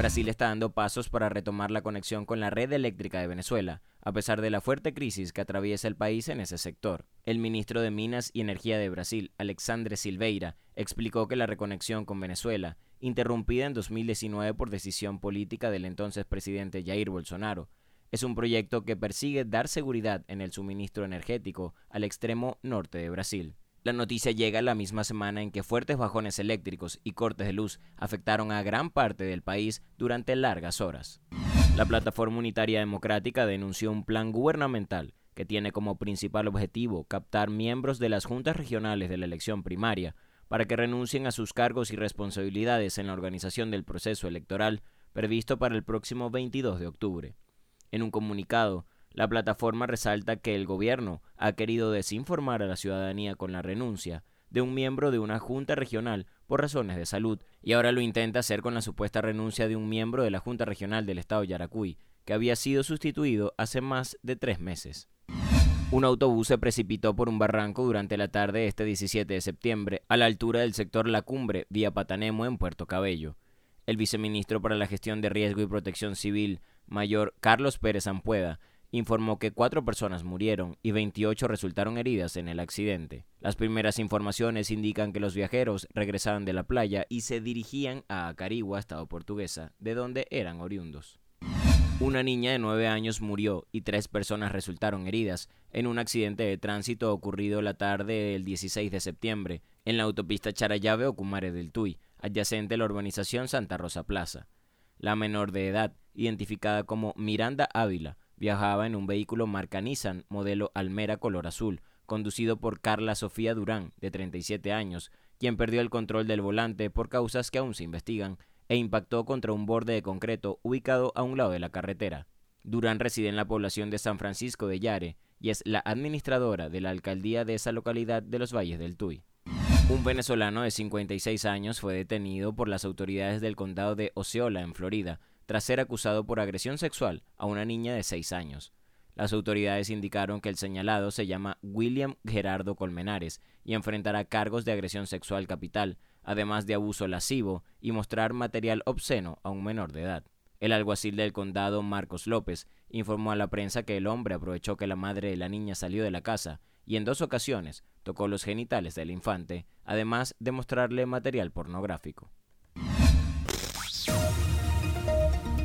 Brasil está dando pasos para retomar la conexión con la red eléctrica de Venezuela, a pesar de la fuerte crisis que atraviesa el país en ese sector. El ministro de Minas y Energía de Brasil, Alexandre Silveira, explicó que la reconexión con Venezuela, interrumpida en 2019 por decisión política del entonces presidente Jair Bolsonaro, es un proyecto que persigue dar seguridad en el suministro energético al extremo norte de Brasil. La noticia llega la misma semana en que fuertes bajones eléctricos y cortes de luz afectaron a gran parte del país durante largas horas. La Plataforma Unitaria Democrática denunció un plan gubernamental que tiene como principal objetivo captar miembros de las juntas regionales de la elección primaria para que renuncien a sus cargos y responsabilidades en la organización del proceso electoral previsto para el próximo 22 de octubre. En un comunicado, la plataforma resalta que el gobierno ha querido desinformar a la ciudadanía con la renuncia de un miembro de una junta regional por razones de salud, y ahora lo intenta hacer con la supuesta renuncia de un miembro de la Junta Regional del Estado Yaracuy, que había sido sustituido hace más de tres meses. Un autobús se precipitó por un barranco durante la tarde de este 17 de septiembre, a la altura del sector La Cumbre, vía Patanemo, en Puerto Cabello. El viceministro para la Gestión de Riesgo y Protección Civil, mayor Carlos Pérez Ampueda, informó que cuatro personas murieron y 28 resultaron heridas en el accidente. Las primeras informaciones indican que los viajeros regresaban de la playa y se dirigían a Acarigua, estado portuguesa, de donde eran oriundos. Una niña de 9 años murió y tres personas resultaron heridas en un accidente de tránsito ocurrido la tarde del 16 de septiembre en la autopista Charayave o Cumare del Tuy, adyacente a la urbanización Santa Rosa Plaza. La menor de edad, identificada como Miranda Ávila, viajaba en un vehículo marca Nissan modelo Almera color azul, conducido por Carla Sofía Durán, de 37 años, quien perdió el control del volante por causas que aún se investigan e impactó contra un borde de concreto ubicado a un lado de la carretera. Durán reside en la población de San Francisco de Yare y es la administradora de la alcaldía de esa localidad de los Valles del Tuy. Un venezolano de 56 años fue detenido por las autoridades del condado de Osceola, en Florida, tras ser acusado por agresión sexual a una niña de 6 años. Las autoridades indicaron que el señalado se llama William Gerardo Colmenares y enfrentará cargos de agresión sexual capital, además de abuso lascivo y mostrar material obsceno a un menor de edad. El alguacil del condado, Marcos López, informó a la prensa que el hombre aprovechó que la madre de la niña salió de la casa y en dos ocasiones tocó los genitales del infante, además de mostrarle material pornográfico.